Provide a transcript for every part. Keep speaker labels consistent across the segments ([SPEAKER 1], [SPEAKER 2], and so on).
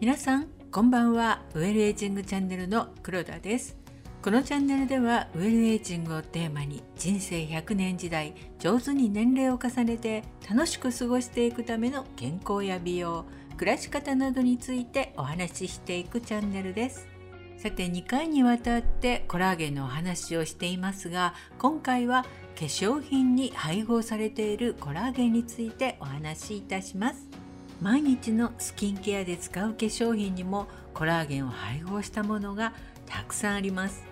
[SPEAKER 1] 皆さんこんばんは。ウェルエイジングチャンネルの黒田です。このチャンネルではウェルエイジングをテーマに人生100年時代上手に年齢を重ねて楽しく過ごしていくための健康や美容暮らし方などについてお話ししていくチャンネルです。さて2回にわたってコラーゲンのお話をしていますが今回は化粧品に配合されているコラーゲンについてお話しいたします。毎日のスキンケアで使う化粧品にもコラーゲンを配合したものがたくさんあります。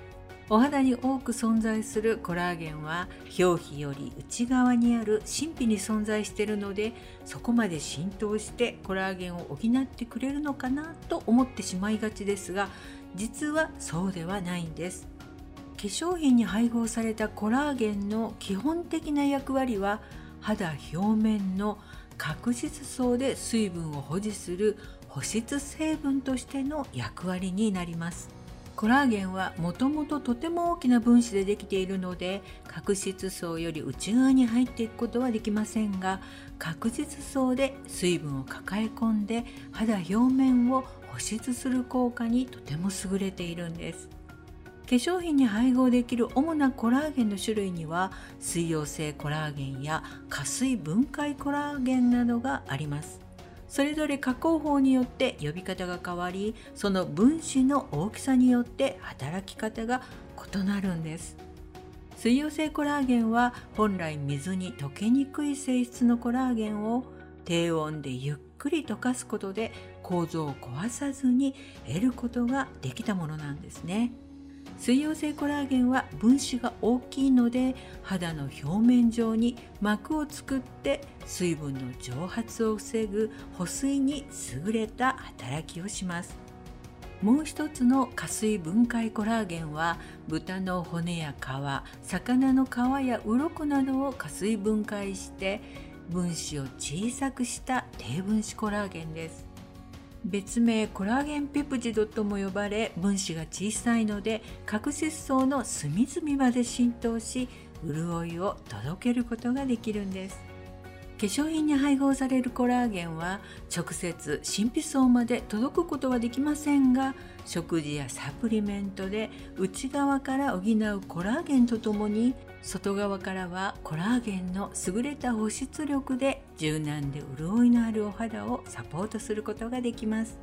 [SPEAKER 1] お肌に多く存在するコラーゲンは表皮より内側にある神秘に存在しているのでそこまで浸透してコラーゲンを補ってくれるのかなと思ってしまいがちですが実はそうではないんです。粧品に配合されたコラーゲンの基本的な役割は肌表面の角質層で水分を保持する保湿成分としての役割になります。コラーゲンはもともととても大きな分子でできているので角質層より内側に入っていくことはできませんが角質層で水分を抱え込んで肌表面を保湿する効果にとても優れているんです。粧品に配合できる主なコラーゲンの種類には水溶性コラーゲンや加水分解コラーゲンなどがありますそれぞれ加工法によって呼び方が変わりその分子の大きさによって働き方が異なるんです水溶性コラーゲンは本来水に溶けにくい性質のコラーゲンを低温でゆっくり溶かすことで構造を壊さずに得ることができたものなんですね。水溶性コラーゲンは分子が大きいので肌の表面上に膜を作って水分の蒸発を防ぐ保水に優れた働きをします。もう一つの加水分解コラーゲンは豚の骨や皮魚の皮や鱗などを加水分解して分子を小さくした低分子コラーゲンです。別名コラーゲンペプチドとも呼ばれ分子が小さいので角質層の隅々まで浸透し潤いを届けることができるんです。化粧品に配合されるコラーゲンは直接神秘層まで届くことはできませんが食事やサプリメントで内側から補うコラーゲンとともに外側からはコラーゲンの優れた保湿力で柔軟で潤いのあるお肌をサポートすることができます。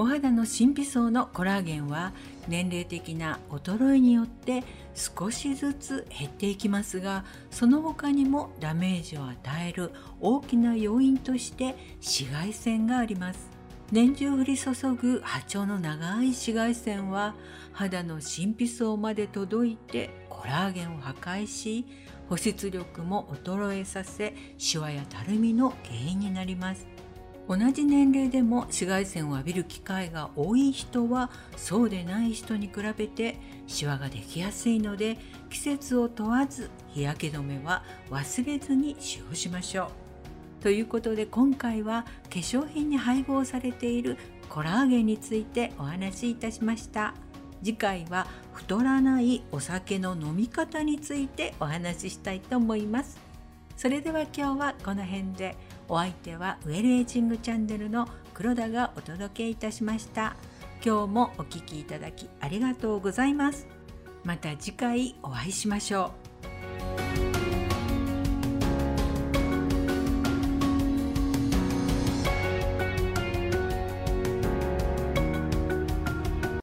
[SPEAKER 1] お肌の神秘層のコラーゲンは年齢的な衰えによって少しずつ減っていきますがその他にもダメージを与える大きな要因として紫外線があります。年中降り注ぐ波長の長い紫外線は肌の神秘層まで届いてコラーゲンを破壊し保湿力も衰えさせシワやたるみの原因になります。同じ年齢でも紫外線を浴びる機会が多い人はそうでない人に比べてシワができやすいので季節を問わず日焼け止めは忘れずに使用しましょう。ということで今回は化粧品に配合されているコラーゲンについてお話しいたしました。次回は太らないお酒の飲み方についてお話ししたいと思います。それでは今日はこの辺でお相手はウェルエイジングチャンネルの黒田がお届けいたしました。今日もお聴きいただきありがとうございます。また次回お会いしましょう。